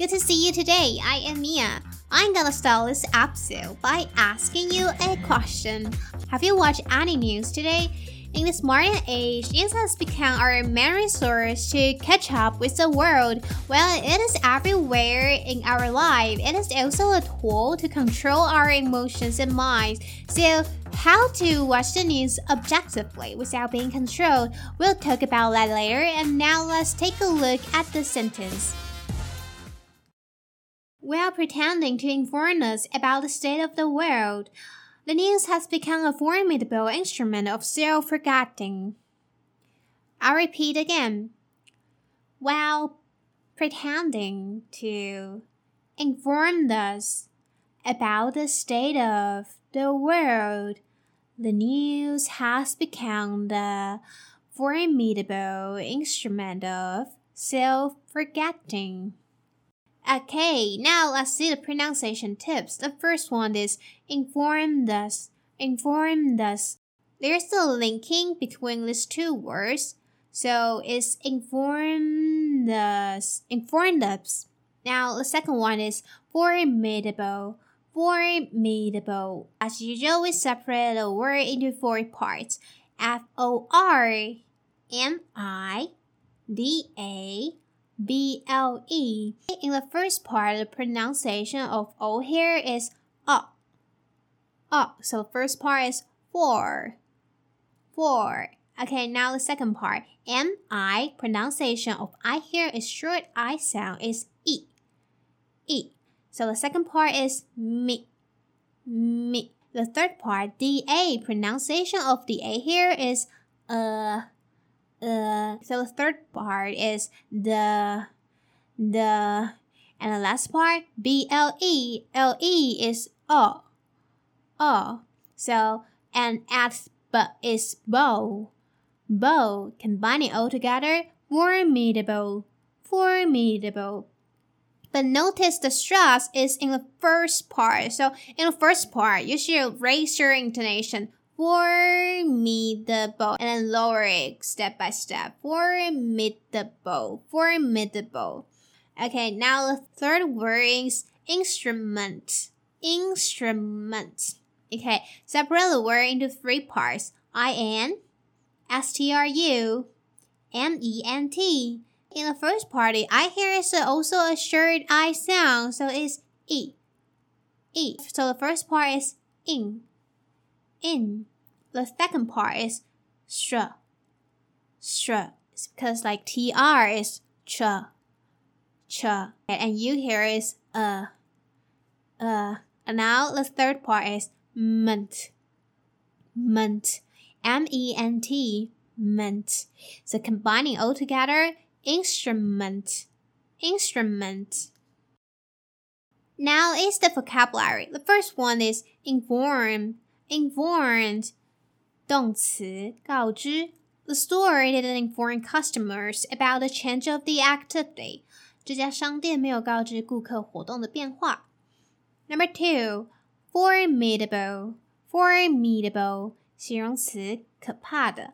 Good to see you today. I am Mia. I'm gonna start this episode by asking you a question. Have you watched any news today? In this modern age, it has become our main resource to catch up with the world. Well, it is everywhere in our life. It is also a tool to control our emotions and minds. So, how to watch the news objectively without being controlled? We'll talk about that later. And now let's take a look at the sentence. While pretending to inform us about the state of the world, the news has become a formidable instrument of self forgetting. I repeat again. While pretending to inform us about the state of the world, the news has become the formidable instrument of self forgetting. Okay, now let's see the pronunciation tips. The first one is inform us. Inform us. There's a linking between these two words. So it's inform us. Informed us. Now the second one is formidable. Formidable. As usual, we separate the word into four parts. F O R M I D A B L E. In the first part, the pronunciation of O here is uh. Uh. So the first part is four. Four. Okay, now the second part. M I pronunciation of I here is short I sound is E. E. So the second part is me. Me. The third part, D A pronunciation of the A here is uh uh, so the third part is the the and the last part b l e l e is o o. So and at but is bow. Bow combining all together formidable formidable. But notice the stress is in the first part. So in the first part you should raise your intonation formidable and then lower it step by step. Formidable, formidable. Okay, now the third word is instrument. Instrument. Okay, separate the word into three parts. I-N, S-T-R-U, M-E-N-T. In the first part, I hear is also a short I sound, so it's E. E. So the first part is in in. The second part is sh. Sh. It's because like tr is ch. Ch. And you here is uh. Uh. And now the third part is ment. Ment. M E N T. Ment. So combining all together, instrument. Instrument. Now is the vocabulary. The first one is inform informed 动词告知 The store didn't inform customers about the change of the activity. 这家商店没有告知顾客活动的变化。Number two, formidable, formidable 形容词可怕的。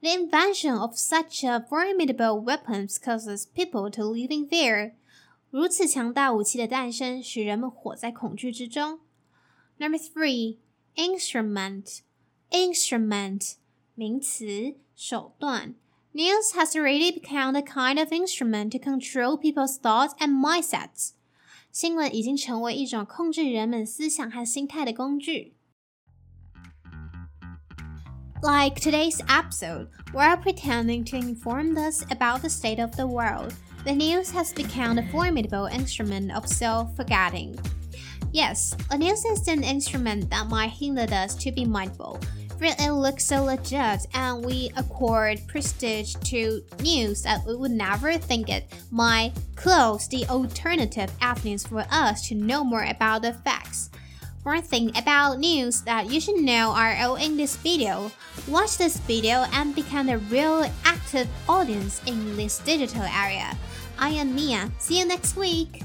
The invention of such a formidable weapons causes people to live in fear. 如此强大武器的诞生，使人们活在恐惧之中。Number three instrument, instrument 名词手段。News has already become the kind of instrument to control people's thoughts and mindsets. 新闻已经成为一种控制人们思想和心态的工具。Like today's episode, we're pretending to inform us about the state of the world. The news has become a formidable instrument of self forgetting. Yes, a news is an instrument that might hinder us to be mindful. really looks so legit and we accord prestige to news that we would never think it might close the alternative avenues for us to know more about the facts. One thing about news that you should know are all in this video. Watch this video and become a real active audience in this digital area. I am Mia. See you next week.